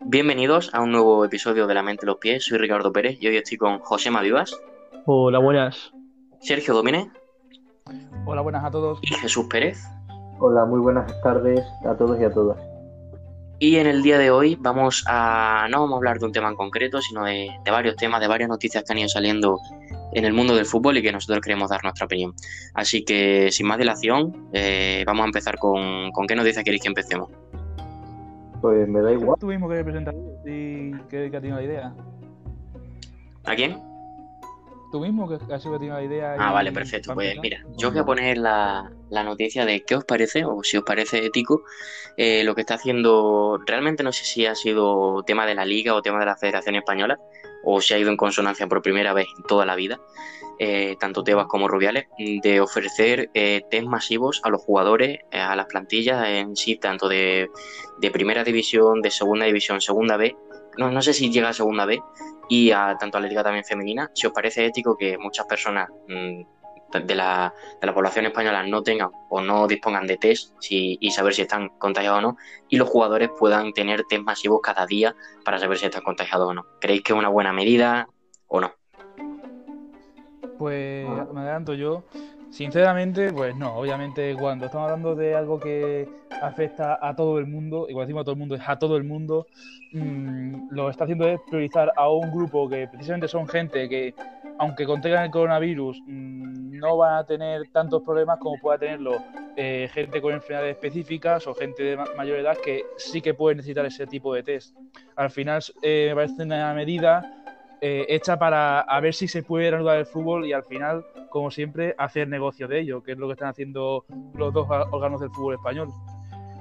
Bienvenidos a un nuevo episodio de La Mente y los Pies. Soy Ricardo Pérez y hoy estoy con José Mavivas, Hola, buenas. Sergio Domínez Hola, buenas a todos. y Jesús Pérez. Hola, muy buenas tardes a todos y a todas. Y en el día de hoy vamos a no vamos a hablar de un tema en concreto, sino de, de varios temas, de varias noticias que han ido saliendo en el mundo del fútbol y que nosotros queremos dar nuestra opinión. Así que sin más dilación, eh, vamos a empezar con, con qué noticias queréis que empecemos. Pues me da igual. Tú mismo que presentar y que, que ha tenido la idea. ¿A quién? Tú mismo que has sido que ha tenido la idea. Ah, vale, perfecto. Pues mira, yo voy a poner la, la noticia de qué os parece, o si os parece ético, eh, lo que está haciendo. Realmente no sé si ha sido tema de la Liga o tema de la Federación Española, o si ha ido en consonancia por primera vez en toda la vida, eh, tanto Tebas como Rubiales, de ofrecer eh, test masivos a los jugadores, eh, a las plantillas en sí, tanto de, de primera división, de segunda división, segunda B. No, no sé si llega a segunda B, y a tanto a la liga también femenina, si os parece ético que muchas personas mm, de, la, de la población española no tengan o no dispongan de test si- y saber si están contagiados o no, y los jugadores puedan tener test masivos cada día para saber si están contagiados o no. ¿Creéis que es una buena medida o no? Pues me adelanto yo. Sinceramente, pues no. Obviamente, cuando estamos hablando de algo que afecta a todo el mundo, y cuando decimos a todo el mundo es a todo el mundo, mm, lo que está haciendo es priorizar a un grupo que precisamente son gente que, aunque contengan el coronavirus, mm, no van a tener tantos problemas como pueda tenerlo eh, gente con enfermedades específicas o gente de ma- mayor edad que sí que puede necesitar ese tipo de test. Al final, eh, me parece una medida eh, hecha para a ver si se puede reanudar el fútbol y al final, como siempre, hacer negocio de ello, que es lo que están haciendo los dos órganos del fútbol español.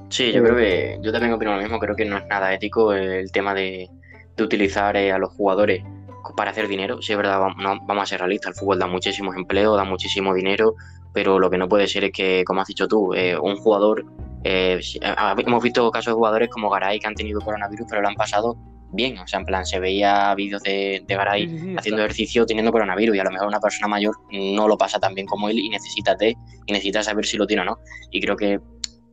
Sí, yo creo que yo también opino lo mismo, creo que no es nada ético el tema de, de utilizar eh, a los jugadores para hacer dinero. Sí, es verdad, vamos, no, vamos a ser realistas, el fútbol da muchísimos empleos, da muchísimo dinero, pero lo que no puede ser es que, como has dicho tú, eh, un jugador, eh, si- a- a- hemos visto casos de jugadores como Garay que han tenido coronavirus, pero lo han pasado bien, o sea, en plan, se veía vídeos de, de Garay Sí, sí, sí, haciendo ejercicio teniendo coronavirus y a lo mejor una persona mayor no lo pasa tan bien como él y necesita test y necesita saber si lo tiene o no. Y creo que,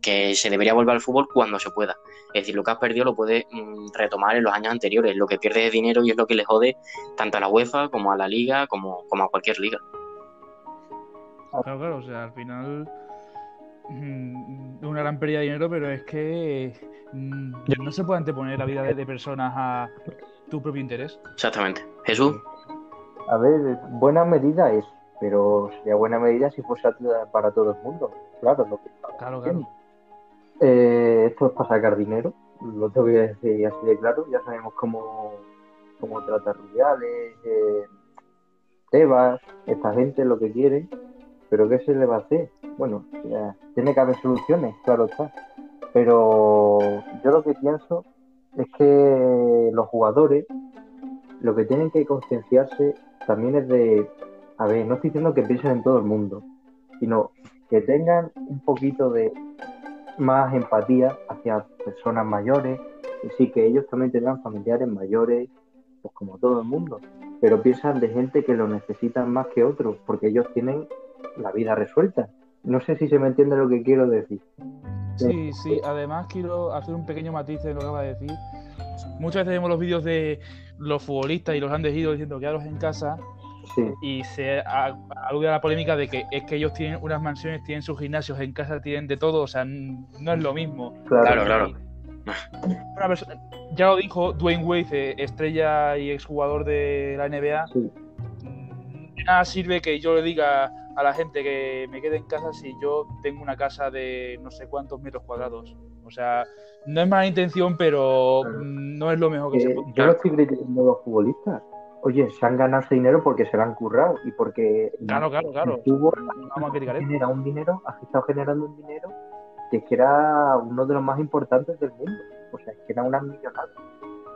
que se debería volver al fútbol cuando se pueda. Es decir, lo que has perdido lo puedes mm, retomar en los años anteriores. Lo que pierdes es dinero y es lo que le jode tanto a la UEFA como a la liga como, como a cualquier liga. Claro, claro, o sea, al final mm, una gran pérdida de dinero, pero es que mm, no se puede anteponer la vida de, de personas a tu propio interés. Exactamente. Jesús, A ver, buena medida es, pero sería buena medida si fuese para todo el mundo. Claro, lo que Claro, claro. Eh, esto es para sacar dinero, lo tengo que decir así de claro. Ya sabemos cómo, cómo trata Rubiales, eh, Tebas, esta gente, lo que quiere. Pero ¿qué se le va a hacer? Bueno, tiene que haber soluciones, claro está. Pero yo lo que pienso es que los jugadores lo que tienen que concienciarse también es de, a ver, no estoy diciendo que piensen en todo el mundo, sino que tengan un poquito de más empatía hacia personas mayores, y sí que ellos también tendrán familiares mayores, pues como todo el mundo, pero piensan de gente que lo necesitan más que otros, porque ellos tienen la vida resuelta. No sé si se me entiende lo que quiero decir. Sí, sí, además quiero hacer un pequeño matiz en lo que acaba de decir. Muchas veces vemos los vídeos de los futbolistas y los han dejado diciendo quedaros en casa Sí, y se a- alude a la polémica de que es que ellos tienen unas mansiones, tienen sus gimnasios, en casa tienen de todo, o sea, no es lo mismo. Claro, claro. claro. Una persona- ya lo dijo Dwayne Wade, eh, estrella y exjugador de la NBA. Sí. mm, De nada sirve que yo le diga a la gente que me quede en casa si yo tengo una casa de no sé cuántos metros cuadrados. O sea, no es mala intención, pero Claro. mm, no es lo mejor que se Eh, puede. yo no estoy criticando a los futbolistas. Oye, se han ganado ese dinero porque se lo han currado y porque Claro, claro, claro. No vamos a criticar genera un dinero, ha estado generando un dinero que era uno de los más importantes del mundo. O sea, es que era una millonada.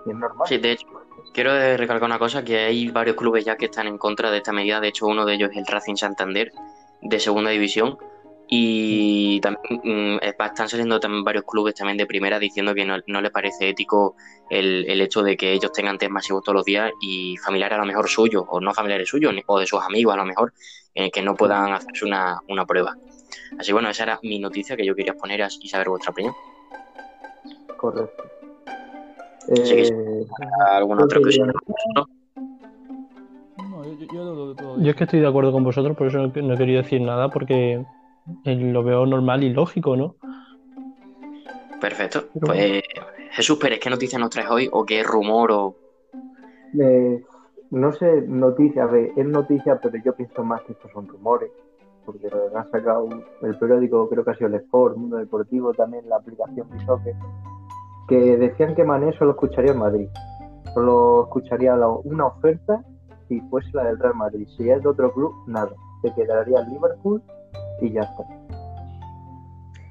Y es normal. Sí, de hecho, quiero recalcar una cosa, que hay varios clubes ya que están en contra de esta medida. De hecho, uno de ellos es el Racing Santander, de segunda división. Y también mm, están saliendo también varios clubes también de primera diciendo que no, no les parece ético el, el hecho de que ellos tengan test masivos todos los días y familiares a lo mejor suyos, o no familiares suyos, o de sus amigos a lo mejor, eh, que no puedan hacerse una, una prueba. Así bueno, esa era mi noticia que yo quería poner y saber vuestra opinión. Correcto. Así que si Eh, alguna otra que. No, yo, yo, es que estoy de acuerdo con vosotros, por eso no, no he querido decir nada, porque lo veo normal y lógico, ¿no? Perfecto. Pero- Pues Jesús Pérez, ¿qué noticias nos traes hoy? ¿O qué rumor? o Eh, no sé, noticias, a ver, es noticia, pero yo pienso más que estos son rumores, porque lo han sacado el periódico, creo que ha sido el Sport, Mundo Deportivo, también la aplicación Bisoccer, que decían que Mané solo escucharía en Madrid, solo escucharía la- una oferta si fuese la del Real Madrid, si es de otro club, nada, se quedaría en Liverpool y ya está.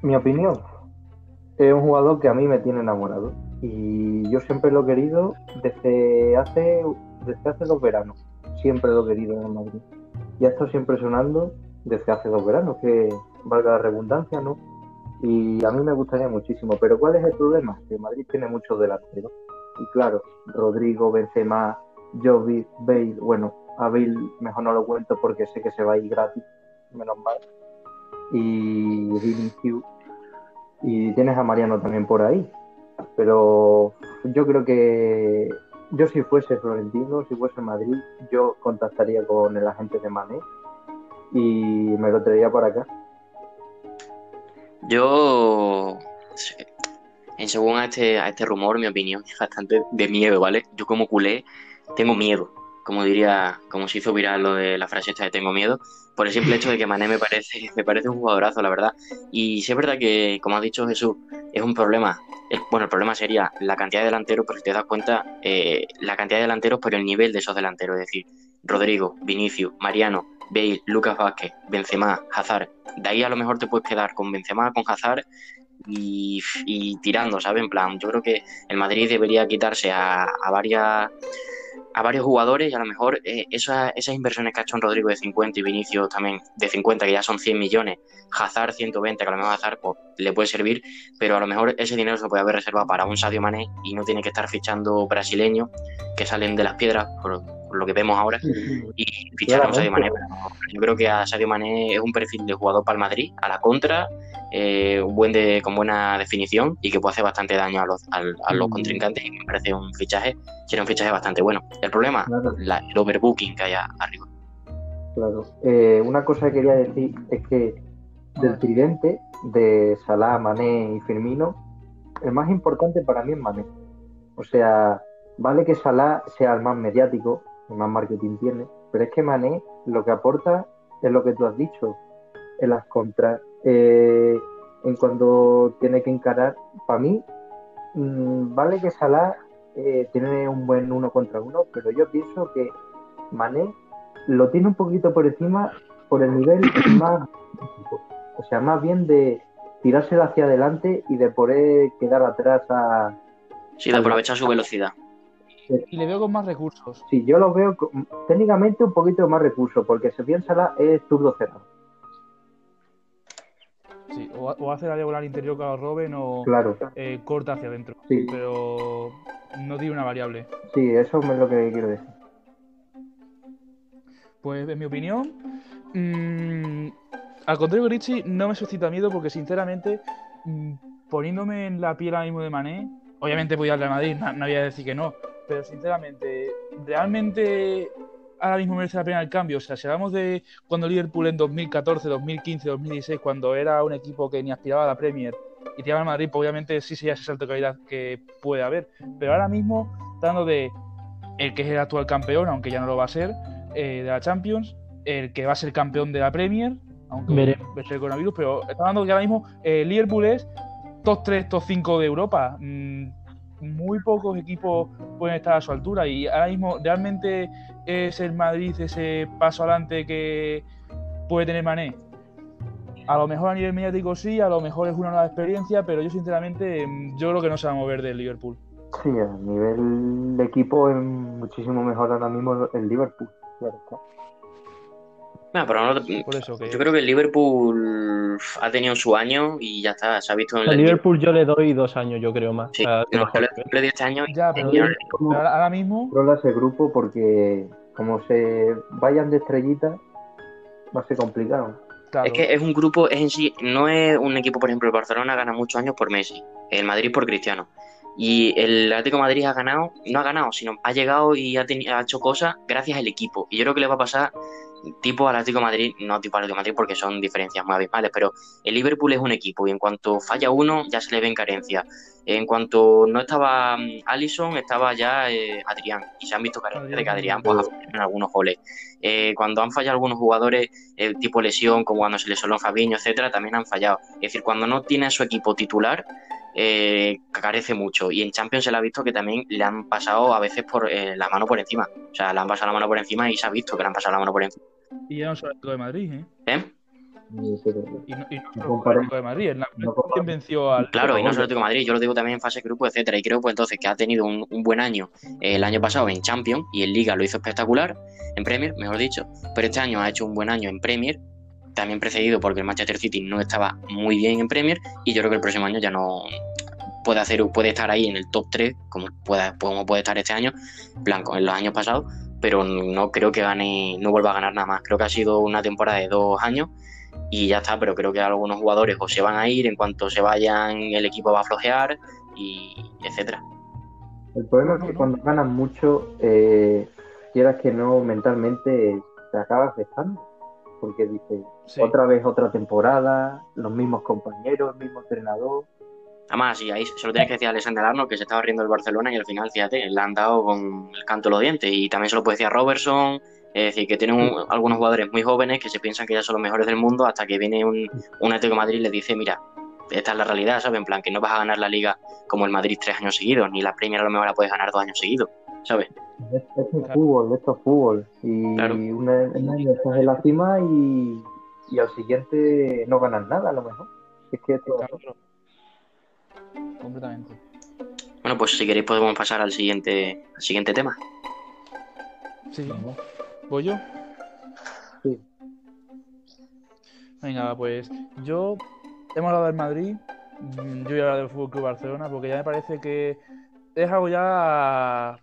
Mi opinión, es un jugador que a mí me tiene enamorado y yo siempre lo he querido desde hace desde hace dos veranos. Siempre lo he querido en Madrid. Y ha estado siempre sonando desde hace dos veranos que valga la redundancia no y a mí me gustaría muchísimo pero ¿cuál es el problema? que Madrid tiene muchos delanteros. Y claro Rodrigo, Benzema Jovi, Bale bueno a Bale mejor no lo cuento porque sé que se va a ir gratis menos mal y y tienes a Mariano también por ahí pero yo creo que yo si fuese Florentino, si fuese Madrid, yo contactaría con el agente de Mané y me lo traería para acá. Yo, según a este, a este rumor, mi opinión es bastante de miedo, ¿vale? Yo como culé tengo miedo, como diría, como se hizo viral lo de la frase esta de tengo miedo, por el simple hecho de que Mané me parece, me parece un jugadorazo, la verdad. Y sí es verdad que, como ha dicho Jesús, es un problema. Bueno, el problema sería la cantidad de delanteros, pero si te das cuenta, eh, la cantidad de delanteros, pero el nivel de esos delanteros, es decir, Rodrigo, Vinicius, Mariano, Bale, Lucas Vázquez, Benzema, Hazard. De ahí a lo mejor te puedes quedar con Benzema, con Hazard y, y tirando, ¿sabes? En plan, yo creo que el Madrid debería quitarse a, a varias a varios jugadores y a lo mejor eh, esas, esas inversiones que ha hecho en Rodrigo de 50 y Vinicius también de 50, que ya son 100 millones, Hazard 120, que a lo mejor Hazard pues, le puede servir, pero a lo mejor ese dinero se puede haber reservado para un Sadio Mané y no tiene que estar fichando brasileños que salen de las piedras, por, por lo que vemos ahora, y fichar a un Sadio Mané. Pero yo creo que a Sadio Mané es un perfil de jugador para el Madrid, a la contra, eh, un buen de, con buena definición y que puede hacer bastante daño a los, a los Mm. contrincantes y me parece un fichaje, sería un fichaje bastante bueno. El problema, Claro. la- el overbooking que hay arriba. Claro. Eh, una cosa que quería decir es que del tridente de Salah, Mané y Firmino, el más importante para mí es Mané. O sea, vale que Salah sea el más mediático, el más marketing tiene, pero es que Mané lo que aporta es lo que tú has dicho, en las contras, eh, en cuando tiene que encarar, para mí, mm, vale que Salah eh, tiene un buen uno contra uno, pero yo pienso que Mané lo tiene un poquito por encima por el nivel más o sea, más bien de tirárselo hacia adelante y de poder quedar atrás a... Sí, de aprovechar su velocidad. Y le veo con más recursos. Sí, yo lo veo co- técnicamente un poquito más recursos, porque se piensa la es zurdo cerrado. Sí, o, o hace la diagonal interior que lo roben o Claro, eh, corta hacia adentro. sí, Pero no tiene una variable. sí, eso es lo que quiero decir. Pues en mi opinión, mm, al contrario que Richie, no me suscita miedo porque sinceramente, mm, poniéndome en la piel ahora mismo de Mané, obviamente voy al Real Madrid, no, no voy a decir que no, pero sinceramente, realmente ahora mismo merece la pena el cambio. O sea, si hablamos de cuando Liverpool en 2014, 2015, 2016, cuando era un equipo que ni aspiraba a la Premier y tiraba al Madrid, pues obviamente sí sería ese salto de calidad que puede haber. Pero ahora mismo, dando de el que es el actual campeón, aunque ya no lo va a ser, eh, de la Champions, el que va a ser campeón de la Premier, aunque esté el coronavirus, pero está hablando que ahora mismo eh, Liverpool es top 3, top 5 de Europa. Mm, muy pocos equipos pueden estar a su altura y ahora mismo realmente es el Madrid ese paso adelante que puede tener Mané. A lo mejor a nivel mediático sí, a lo mejor es una nueva experiencia, pero yo sinceramente mm, yo creo que no se va a mover del Liverpool. Sí, a nivel de equipo es muchísimo mejor ahora mismo el Liverpool. Claro pero no- Por eso que yo creo que el Liverpool ha tenido su año y ya está, se ha visto en el Liverpool yo le doy dos años, yo creo más. Sí, a que no, mejor. yo le- di este año Ya, pero- ahora- Como mismo controla ese grupo porque como se vayan de estrellitas va a ser complicado. claro, Es que es un grupo, es en sí, no es un equipo, por ejemplo, el Barcelona gana muchos años por Messi, el Madrid por Cristiano. Y el Atlético Madrid ha ganado, no ha ganado, sino ha llegado y ha, hecho cosas gracias al equipo. Y yo creo que le va a pasar tipo al Atlético Madrid, no tipo al Atlético de Madrid porque son diferencias muy abismales, pero el Liverpool es un equipo y en cuanto falla uno ya se le ven carencias. En cuanto no estaba mm, Allison, estaba ya eh, Adrián y se han visto carencias de que Adrián pues, en algunos goles. Eh, cuando han fallado algunos jugadores tipo lesión, como cuando se lesionó Fabiño, etcétera, también han fallado. Es decir, cuando no tiene a su equipo titular, eh, carece mucho. Y en Champions se le ha visto que también le han pasado a veces por eh, la mano por encima. O sea, le han pasado la mano por encima y se ha visto que le han pasado la mano por encima. Y ya no solo el de Madrid, ¿eh? ¿Eh? Y no, y no No solo el. Atlético de Madrid. El No venció al. Claro, y no solo Atlético de Madrid, yo lo digo también en fase de grupo, etcétera. Y creo pues entonces que ha tenido un, un buen año eh, el año pasado en Champions y en Liga lo hizo espectacular, en Premier, mejor dicho. Pero este año ha hecho un buen año en Premier, también precedido porque el Manchester City no estaba muy bien en Premier y yo creo que el próximo año ya no puede hacer puede estar ahí en el top 3 como pueda como puede estar este año blanco en los años pasados pero no creo que gane no vuelva a ganar nada más creo que ha sido una temporada de dos años y ya está, pero creo que algunos jugadores o se van a ir, en cuanto se vayan el equipo va a flojear y etcétera. El problema es que cuando ganas mucho, eh, quieras que no, mentalmente te acaba afectando. Porque dices, Sí. otra vez otra temporada, los mismos compañeros, el mismo entrenador. Además, y ahí se lo tienes que decir a Alexander Arnold que se estaba riendo el Barcelona y al final, fíjate, le han dado con el canto de los dientes. Y también se lo puede decir a Robertson, es decir, que tienen un- algunos jugadores muy jóvenes que se piensan que ya son los mejores del mundo hasta que viene un, un Atlético de Madrid y les dice, mira, esta es la realidad, ¿sabes? En plan, que no vas a ganar la Liga como el Madrid tres años seguidos, ni la Premier a lo mejor la puedes ganar dos años seguidos, ¿sabes? Es, es el fútbol, esto es fútbol. Y Claro. un un año estás en la cima y, y al siguiente no ganas nada, a lo mejor. Es que esto Claro. Completamente. Bueno, pues si queréis podemos pasar al siguiente, al siguiente tema. Sí. ¿Voy yo? Sí. Venga, pues yo hemos hablado del Madrid, yo voy a hablar del Fútbol Club Barcelona porque ya me parece que es algo ya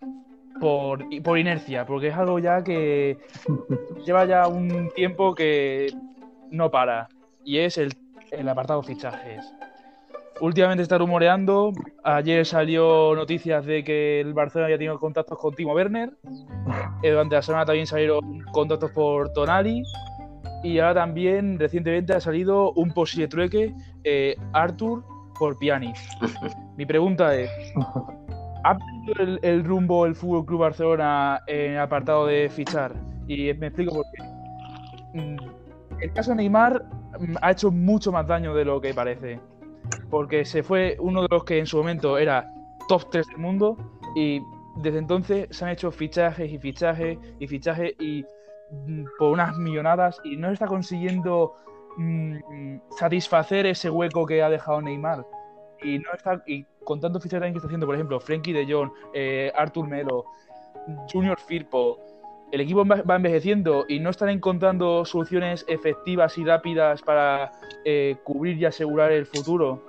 por, por inercia, porque es algo ya que lleva ya un tiempo que no para y es el, el apartado fichajes. Últimamente está rumoreando, ayer salió noticias de que el Barcelona ya tiene contactos con Timo Werner, eh, durante la semana también salieron contactos por Tonali y ahora también recientemente ha salido un posible trueque eh, Arthur por Pjanic. Mi pregunta es, ¿ha perdido el, rumbo el Fútbol Club Barcelona en el apartado de fichar? Y me explico por qué. Mm, El caso Neymar mm, ha hecho mucho más daño de lo que parece. Porque se fue uno de los que en su momento era top 3 del mundo y desde entonces se han hecho fichajes y fichajes y fichajes y mm, por unas millonadas y no está consiguiendo satisfacer ese hueco que ha dejado Neymar. Y no está y con tantos fichajes también que está haciendo, por ejemplo, Frenkie de Jong, eh, Artur Melo, Junior Firpo, el equipo va envejeciendo y no están encontrando soluciones efectivas y rápidas para eh, cubrir y asegurar el futuro.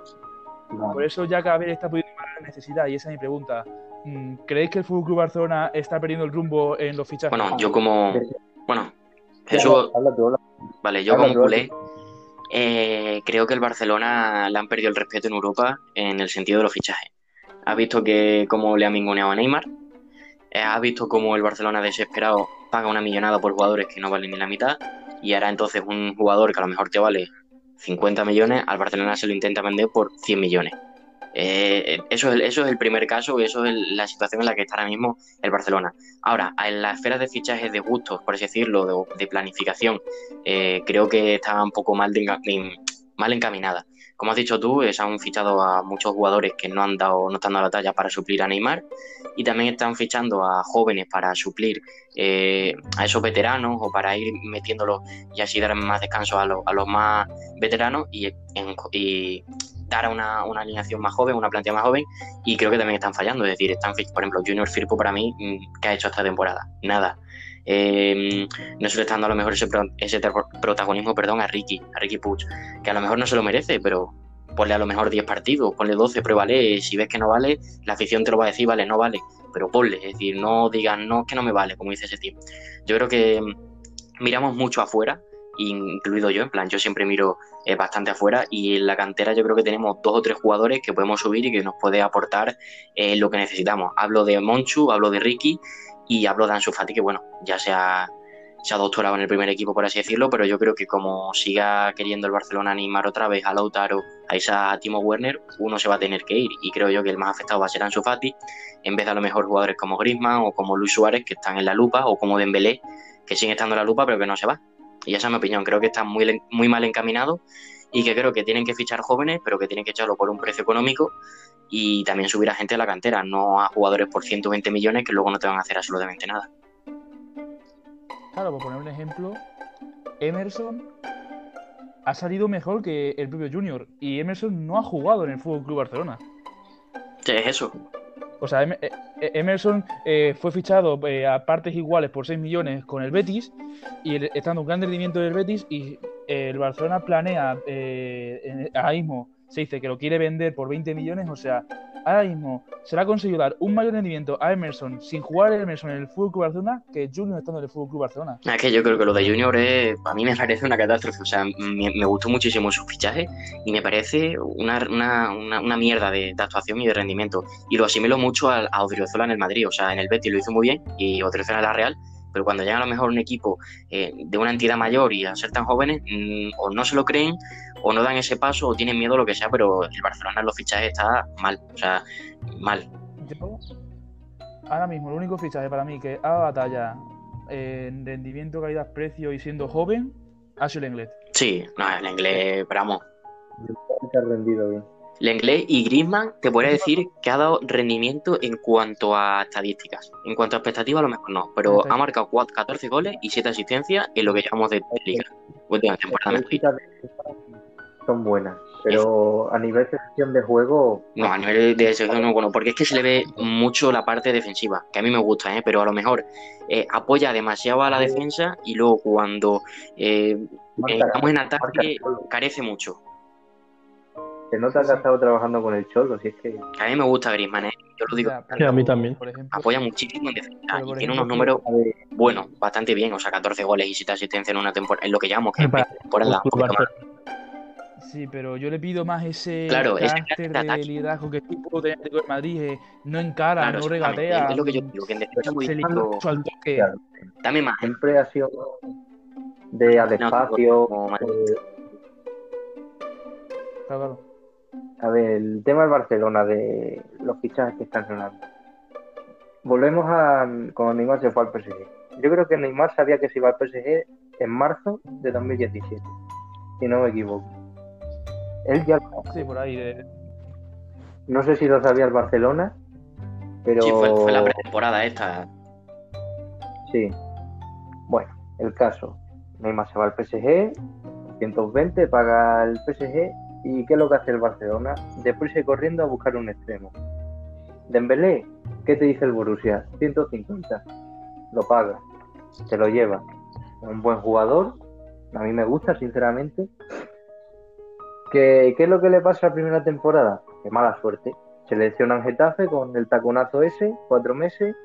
Por eso ya cada vez está pudiendo más la necesidad y esa es mi pregunta. Mm, ¿Creéis que el Fútbol Club Barcelona está perdiendo el rumbo en los fichajes? Bueno, yo como... Bueno, Jesús, Habla tú, habla. Vale, yo Habla como tú, culé, eh, creo que el Barcelona le han perdido el respeto en Europa en el sentido de los fichajes. Ha visto que cómo le ha mingoneado a Neymar, eh, ha visto cómo el Barcelona desesperado paga una millonada por jugadores que no valen ni la mitad, y ahora entonces un jugador que a lo mejor te vale 50 millones, al Barcelona se lo intenta vender por 100 millones. Eh, eso, es el, eso es el primer caso, eso es la situación en la que está ahora mismo el Barcelona. Ahora, en la esfera de fichajes de gustos, por así decirlo, de, planificación, eh, creo que está un poco mal, mal encaminada. Como has dicho tú, eh, se han fichado a muchos jugadores que no han dado, no están dando la talla para suplir a Neymar y también están fichando a jóvenes para suplir a esos veteranos o para ir metiéndolos y así dar más descanso a, los- a los más veteranos y, y dar a una, una alineación más joven, una plantilla más joven y creo que también están fallando. Es decir, están, por ejemplo, Junior Firpo para mí, mm, ¿qué ha hecho esta temporada? Nada. Eh, no se le está dando a lo mejor ese, pro- ese protagonismo perdón, a Ricky, a Ricky Puig, que a lo mejor no se lo merece, pero ponle a lo mejor 10 partidos, ponle 12, pruébale, si ves que no vale, la afición te lo va a decir, vale, no vale, pero ponle, es decir, no digan, no, que no me vale, como dice ese tío. Yo creo que mm, miramos mucho afuera incluido yo, en plan, yo siempre miro eh, bastante afuera y en la cantera yo creo que tenemos dos o tres jugadores que podemos subir y que nos puede aportar eh, lo que necesitamos. Hablo de Monchu, hablo de Ricky y hablo de Ansu Fati, que bueno, ya se ha, se ha doctorado en el primer equipo, por así decirlo, pero yo creo que como siga queriendo el Barcelona animar otra vez a Lautaro, a esa Timo Werner, uno se va a tener que ir. Y creo yo que el más afectado va a ser Ansu Fati, en vez de a lo mejor jugadores como Griezmann o como Luis Suárez, que están en la lupa, o como Dembélé, que sigue estando en la lupa, pero que no se va. Y esa es mi opinión. Creo que están muy, muy mal encaminados y que creo que tienen que fichar jóvenes, pero que tienen que echarlo por un precio económico y también subir a gente a la cantera, no a jugadores por 120 millones que luego no te van a hacer absolutamente nada. Claro, por poner un ejemplo, Emerson ha salido mejor que el propio Junior y Emerson no ha jugado en el Fútbol Club Barcelona. ¿Qué es eso? O sea, em, eh, eh, Emerson eh, fue fichado a partes iguales por 6 millones con el Betis y está dando un gran rendimiento del Betis y el Barcelona planea ahora mismo se dice que lo quiere vender por 20 millones, o sea, ahora mismo se le ha conseguido dar un mayor rendimiento a Emerson sin jugar Emerson en el Fútbol Club Barcelona que Junior estando en el Fútbol Club Barcelona. Es que yo creo que lo de Junior es, a mí me parece una catástrofe, o sea, me, gustó muchísimo su fichaje y me parece una, mierda de, actuación y de rendimiento. Y lo asimilo mucho a, a Odriozola en el Madrid, o sea, en el Betis lo hizo muy bien y Odriozola en la Real pero cuando llega a lo mejor un equipo eh, de una entidad mayor y a ser tan jóvenes, mm, o no se lo creen, o no dan ese paso, o tienen miedo, lo que sea, pero el Barcelona en los fichajes está mal, o sea, mal. Yo, ahora mismo, el único fichaje para mí que haga batalla en rendimiento, calidad, precio y siendo joven, ha sido el inglés. Sí, no, el inglés, pero vamos. Ha rendido bien. Lenglet y Griezmann te podría decir que ha dado rendimiento en cuanto a estadísticas. En cuanto a expectativas, a lo mejor no, pero ha marcado 14 goles y 7 asistencias en lo que llamamos de liga. Son buenas, pero a nivel de sesión de juego. No, a nivel de sesión no, bueno, porque es que se le ve mucho la parte defensiva, que a mí me gusta, ¿eh? pero a lo mejor eh, apoya demasiado a la defensa y luego cuando eh, estamos en ataque carece mucho. Se nota que ha estado trabajando con el Cholo, si es que... A mí me gusta Griezmann, ¿eh? yo lo digo. a mí también. apoya muchísimo en defensa y tiene unos números buenos, bastante bien. O sea, 14 goles y 7 asistencias en una temporada, en lo que llamamos que por la Sí, pero yo le pido más ese claro, carácter de liderazgo que tipo de el Madrid eh, no encara, no regatea. Es lo que yo digo, que en defensa muy al toque. Dame más. Siempre ha sido de a despacio. Eh, claro. A ver, el tema del Barcelona, de los fichajes que están sonando. Volvemos a cuando Neymar se fue al PSG. Yo creo que Neymar sabía que se iba al PSG en marzo de 2017, si no me equivoco. Él ya Sí, por ahí. Eh. No sé si lo sabía el Barcelona, pero... Sí, fue, fue la pretemporada esta. Sí. Bueno, el caso. Neymar se va al PSG, 120, paga el PSG ¿Y qué es lo que hace el Barcelona? Después se corriendo a buscar un extremo. Dembélé, ¿qué te dice el Borussia? 150. Lo paga, se lo lleva. Un buen jugador, a mí me gusta, sinceramente. ¿Qué, ¿Qué es lo que le pasa a la primera temporada? Qué mala suerte. Seleccionan Getafe con el taconazo ese, cuatro meses.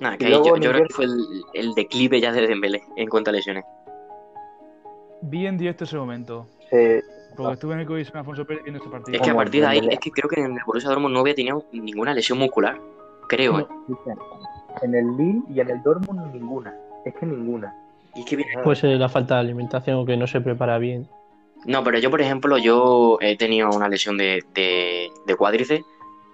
Nada, que yo, creo que fue el, declive ya de Dembélé en cuanto a lesiones. Bien directo ese momento. Se, porque estuve en el COVID con Alfonso Pérez viendo este partido. Es que a partir de ahí, es que creo que en el Borussia Dortmund no había tenido ninguna lesión muscular. Creo. ¿eh? En el Lille y en el Dortmund ninguna. Es que ninguna. Y que Pues la falta de alimentación o que no se prepara bien. No, pero yo, por ejemplo, yo he tenido una lesión de, de, de cuádriceps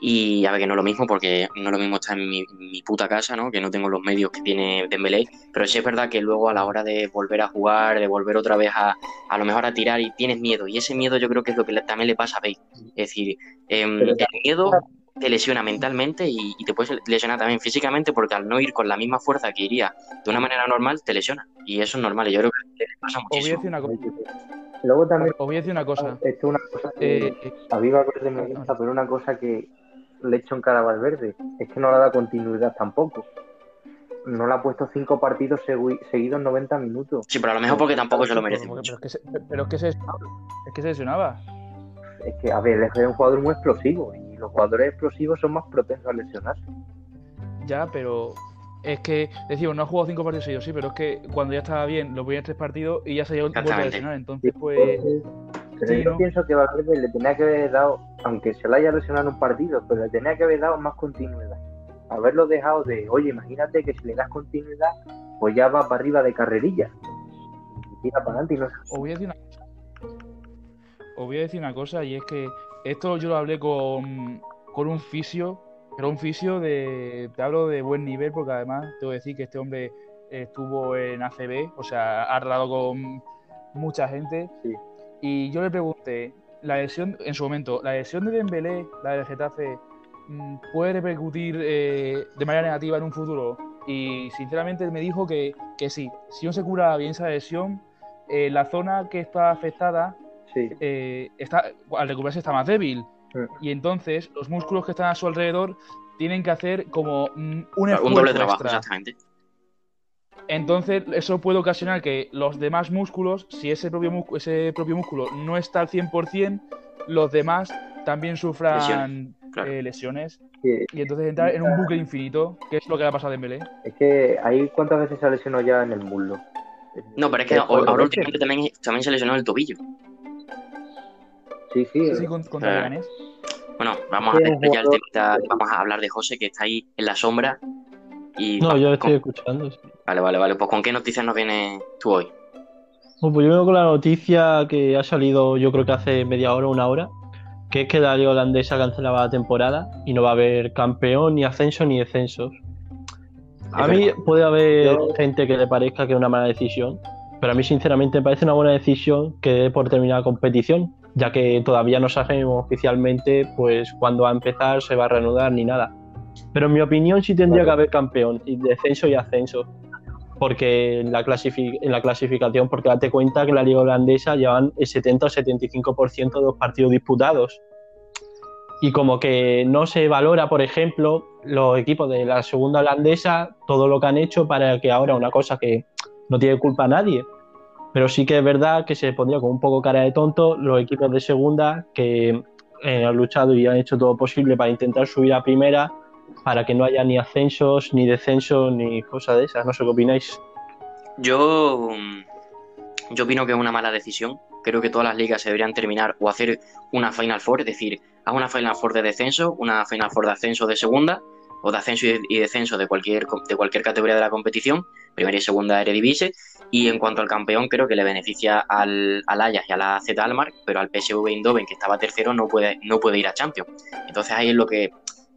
y a ver que no es lo mismo, porque no es lo mismo estar en mi, puta casa, ¿no? Que no tengo los medios que tiene Dembélé. Pero sí es verdad que luego a la hora de volver a jugar, de volver otra vez a, a lo mejor a tirar, y tienes miedo. Y ese miedo yo creo que es lo que también le pasa a Bale. Es decir, em, el miedo te lesiona mentalmente y, te puedes lesionar también físicamente porque al no ir con la misma fuerza que iría de una manera normal, te lesiona. Y eso es normal y yo creo que le pasa muchísimo. una cosa. Luego también... Os voy a decir una cosa. Esto es una cosa que eh, a mí me gusta, pero una cosa que le hecho en cara a Valverde. Es que no le ha dado continuidad tampoco. No le ha puesto cinco partidos seguidos en 90 minutos. Sí, pero a lo mejor porque tampoco se lo merece. Pero, es que se, pero es que se, es que se lesionaba. Es que, a ver, es un jugador muy explosivo y los jugadores explosivos son más propensos a lesionarse. Ya, pero es que decimos, no ha jugado cinco partidos seguidos, sí, pero es que cuando ya estaba bien, los primeros tres partidos y ya se vuelve a lesionar. Entonces, pues. Pero Sí, yo ¿no? pienso que Valverde le tenía que haber dado, aunque se le haya lesionado en un partido, pero le tenía que haber dado más continuidad. Haberlo dejado de, oye, imagínate que si le das continuidad, pues ya va para arriba de carrerilla. Y tira para adelante y no Os voy a decir una cosa. Os voy a decir una cosa, y es que esto yo lo hablé con, con un fisio, pero un fisio de. Te hablo de buen nivel, porque además tengo que decir que este hombre estuvo en ACB, o sea, ha hablado con mucha gente. Sí. Y yo le pregunté, la lesión, en su momento, la lesión de Dembélé, la del Getafe, mm, ¿puede repercutir eh, de manera negativa en un futuro? Y sinceramente él me dijo que, que sí, si no se cura bien esa lesión, eh, la zona que está afectada Sí, eh, está, al recuperarse está más débil. Sí. Y entonces los músculos que están a su alrededor tienen que hacer como mm, un Un esfuerzo doble trabajo, extra. exactamente. Entonces, eso puede ocasionar que los demás músculos, si ese propio, músculo, ese propio músculo no está al 100%, los demás también sufran Lesiones, claro. eh, lesiones. sí. Y entonces entrar en un bucle infinito, que es lo que le ha pasado a Dembélé. Es que ahí cuántas veces se ha lesionado ya en el muslo. No, pero es que cuatro ahora últimamente también, también se lesionó el tobillo. Sí, sí. Sí, sí, con- contra Eh. Leganés. Bueno, vamos a ya el vamos a hablar de José, que está ahí en la sombra. Y No, va- yo estoy con- escuchando. sí. Vale, vale, vale. Pues ¿con qué noticias nos vienes tú hoy? Bueno, pues yo vengo con la noticia que ha salido yo creo que hace media hora, una hora, que es que la liga holandesa cancelaba la temporada y no va a haber campeón, ni ascenso, ni descensos. A mí puede haber Yo- gente que le parezca que es una mala decisión, pero a mí sinceramente me parece una buena decisión que dé por terminar la competición, ya que todavía no sabemos oficialmente pues cuándo va a empezar, se va a reanudar ni nada. Pero en mi opinión sí tendría que haber campeón, y descenso y ascenso porque en la, en la clasificación, porque date cuenta que en la liga holandesa llevan el 70 o 75% de los partidos disputados. Y como que no se valora, por ejemplo, los equipos de la segunda holandesa, todo lo que han hecho para que ahora una cosa que no tiene culpa a nadie. Pero sí que es verdad que se pondría con un poco cara de tonto los equipos de segunda que eh, han luchado y han hecho todo posible para intentar subir a primera para que no haya ni ascensos, ni descensos, ni cosas de esas. No sé qué opináis. Yo, mm, yo opino que es una mala decisión. Creo que todas las ligas se deberían terminar o hacer una Final Four, es decir, haz una Final Four de descenso, una Final Four de ascenso de segunda, o de ascenso y, descenso de cualquier, de cualquier categoría de la competición, primera y segunda Eredivisie. Y en cuanto al campeón, creo que le beneficia al, al Ajax y a la Z Almar, pero al PSV Eindhoven, que estaba tercero, no puede, no puede ir a Champions. Entonces ahí es lo que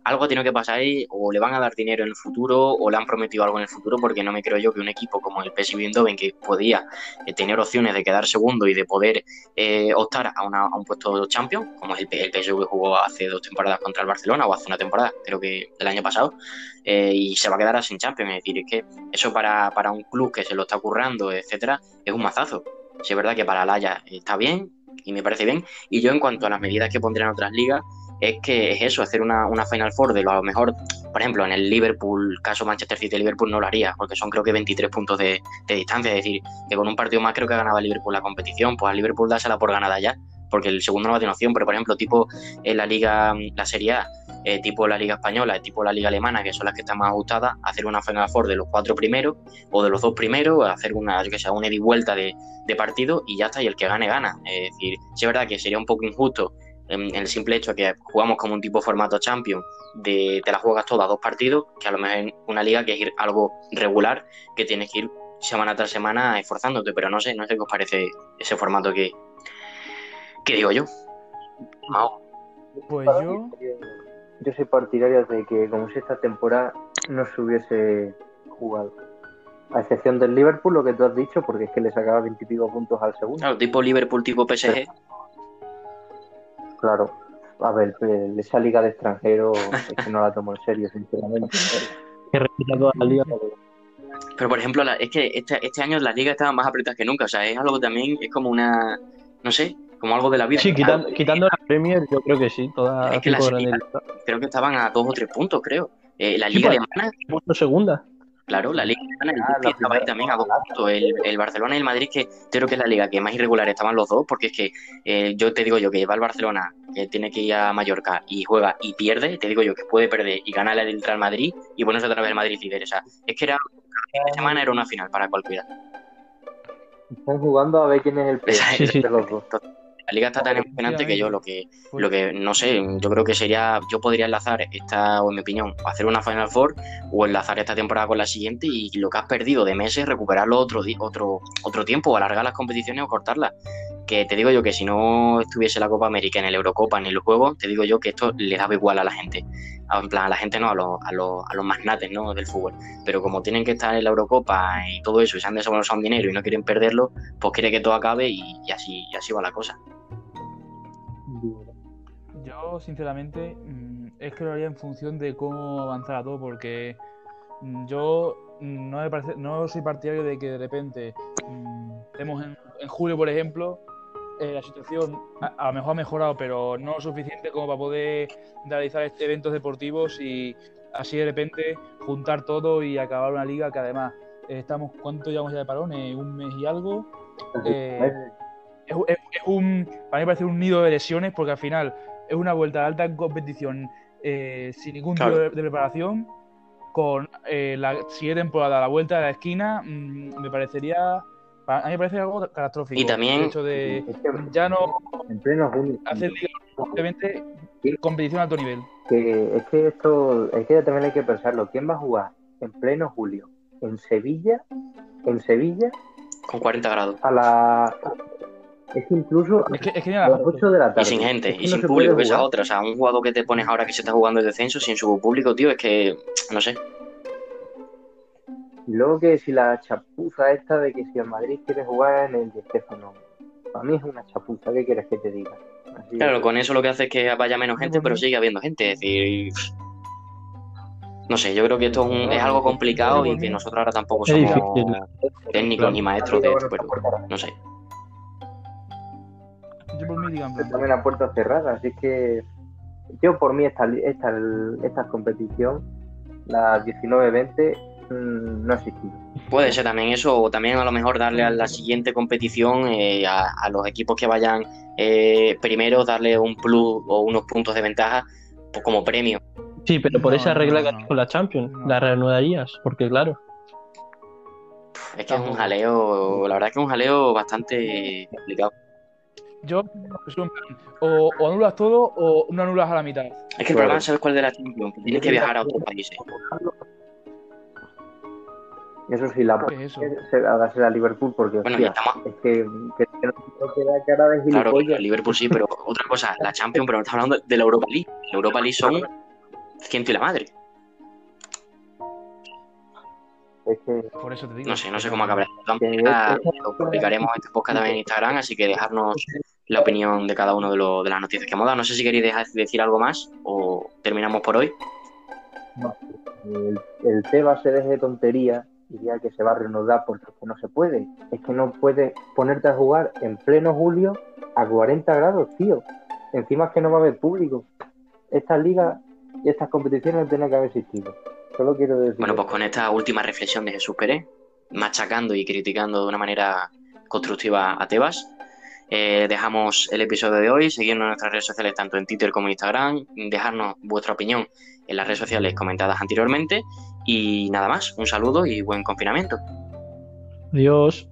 algo tiene que pasar ahí, o le van a dar dinero en el futuro, o le han prometido algo en el futuro, porque no me creo yo que un equipo como el PSV Eindhoven, que podía eh, tener opciones de quedar segundo y de poder eh, optar a, un puesto champion, como el, el PSV jugó hace dos temporadas contra el Barcelona, o hace una temporada, creo que el año pasado, eh, y se va a quedar sin champion. Es decir, es que eso para, para un club que se lo está currando, etcétera, es un mazazo. Si es verdad que para el Haya está bien, y me parece bien, y yo en cuanto a las medidas que pondré en otras ligas, es que es eso, hacer una, una Final Four de lo a lo mejor, por ejemplo, en el Liverpool, caso Manchester City-Liverpool no lo haría, porque son creo que 23 puntos de, distancia, es decir, que con un partido más creo que ganaba Liverpool la competición, pues al Liverpool dásela por ganada ya, porque el segundo no va a tener opción, pero por ejemplo, tipo en la Liga, la Serie A, eh, tipo la Liga Española, tipo la Liga Alemana, que son las que están más ajustadas, hacer una Final Four de los cuatro primeros o de los dos primeros, hacer una, que sé, una ida y vuelta de, de partido y ya está, y el que gane, gana. Es decir, sí es verdad que sería un poco injusto el simple hecho de que jugamos como un tipo formato Champions, de te la juegas todas dos partidos, que a lo mejor en una liga que es ir algo regular, que tienes que ir semana tras semana esforzándote, pero no sé, no sé qué os parece ese formato que, que digo yo. Mao. Pues yo, yo soy partidario de que como si esta temporada no se hubiese jugado. A excepción del Liverpool, lo que tú has dicho, porque es que le sacaba veintipico puntos al segundo. Claro, tipo Liverpool, tipo PSG, Claro. A ver, esa liga de extranjeros es que no la tomo en serio, sinceramente. Que respeta toda la liga. pero por ejemplo, la- es que este, este año las ligas estaban más apretadas que nunca, o sea, es algo que también, es como una, no sé, como algo de la vida. Sí, quitan- quitando la Premier, yo creo que sí. Es que la Serie. Creo que estaban a dos o tres puntos, creo. Eh, la Sí, liga pues. alemana, segunda. Claro, la liga Ah, estaba ahí también a dos puntos. El, el Barcelona y el Madrid, que creo que es la liga que más irregular estaban los dos, porque es que eh, yo te digo yo que va el Barcelona, que tiene que ir a Mallorca y juega y pierde, te digo yo que puede perder y ganar el Real Madrid y ponerse otra vez el Madrid líder. O sea, es que era cada fin de semana era una final para cualquiera. Están jugando a ver quién es el peor de los dos. La liga está tan emocionante que yo lo que Pues- lo que no sé, yo creo que sería, yo podría enlazar esta, o en mi opinión, hacer una Final Four o enlazar esta temporada con la siguiente y lo que has perdido de meses, recuperarlo otro, otro, otro tiempo, o alargar las competiciones o cortarlas. Que te digo yo que si no estuviese la Copa América, en el Eurocopa, ni los Juegos, te digo yo que esto le daba igual a la gente. En plan, a la gente no, a los, a los, a los magnates ¿no? del fútbol. Pero como tienen que estar en la Eurocopa y todo eso, y se han desembolsado un dinero y no quieren perderlo, pues quiere que todo acabe y, y así, y así va la cosa. Yo, sinceramente, mm, es que lo haría en función de cómo avanzara todo, porque mm, yo mm, no, me parece, no soy partidario de que de repente estemos en, en julio, por ejemplo, eh, la situación a, a lo mejor ha mejorado, pero no lo suficiente como para poder realizar este- eventos deportivos y así de repente juntar todo y acabar una liga que además eh, estamos, ¿cuánto llevamos ya de parones? Un mes y algo. Eh, es, es- es un, para mí parece un nido de lesiones porque al final es una vuelta de alta competición eh, sin ningún tipo Claro. de, de preparación. Con eh, la siguiente temporada la vuelta de la esquina, mm, me parecería. a mí me parece algo catastrófico. Y también- El hecho de Es que ya no en pleno junio. hacer simplemente competición a alto nivel. que es que esto es que también hay que pensarlo. ¿Quién va a jugar en pleno julio en Sevilla? En Sevilla Con 40 grados. a la es que incluso Es que, es que a las 8 de la tarde. Y sin gente, Es que y no sin público, que esa otra. O sea, un jugador que te pones ahora que se está jugando el descenso sin su público, tío, es que, no sé. Y luego que si la chapuza esta de que si el Madrid quiere jugar en el Di Stéfano, para mí es una chapuza, ¿qué quieres que te diga? Así Claro, con eso lo que hace es que vaya menos gente, pero sigue habiendo gente. Es decir, no sé, yo creo que esto es, un- es algo complicado y que nosotros ahora tampoco somos técnicos ni maestros de esto, pero no sé. Por mí, digan, también a puerta cerrada, así que yo por mí esta, esta, esta competición, la 19-20, mm, no ha existido. Puede ser también eso, o también a lo mejor darle a la siguiente competición eh, a, a los equipos que vayan eh, primero, darle un plus o unos puntos de ventaja pues, como premio. Sí, pero por No, esa regla no, no. con la Champions, No. la reanudarías, porque claro. Es que es un jaleo, la verdad es que es un jaleo bastante complicado. Yo, es plan, o, o anulas todo o no anulas a la mitad. Es que el problema, ¿sabes cuál de la Champions? Que tienes que viajar a otros países. Eso sí, la ¿Qué es eso? se dársela a Liverpool porque Bueno, hostia, es que, que no queda cara de claro, Liverpool sí, pero otra cosa, la Champions, pero estamos hablando de la Europa League. La Europa League son ciento y la madre. Es que Por eso te digo. No sé, no sé cómo acabará. Que lo publicaremos este podcast también en Instagram, así que dejarnos la opinión de cada uno de, lo- de las noticias que hemos dado. No sé si queréis dejar- decir algo más o terminamos por hoy. el, el Tebas se deje de tontería y diga que se va a reanudar porque es que no se puede. Es que no puedes ponerte a jugar en pleno julio a 40 grados, tío. Encima es que no va a haber público. Estas ligas y estas competiciones no tienen que haber existido. Solo quiero decir. Bueno, pues con esta última reflexión de Jesús Pérez, machacando y criticando de una manera constructiva a Tebas, eh, dejamos el episodio de hoy, seguirnos en nuestras redes sociales tanto en Twitter como en Instagram, dejarnos vuestra opinión en las redes sociales comentadas anteriormente y nada más, un saludo y buen confinamiento. Adiós.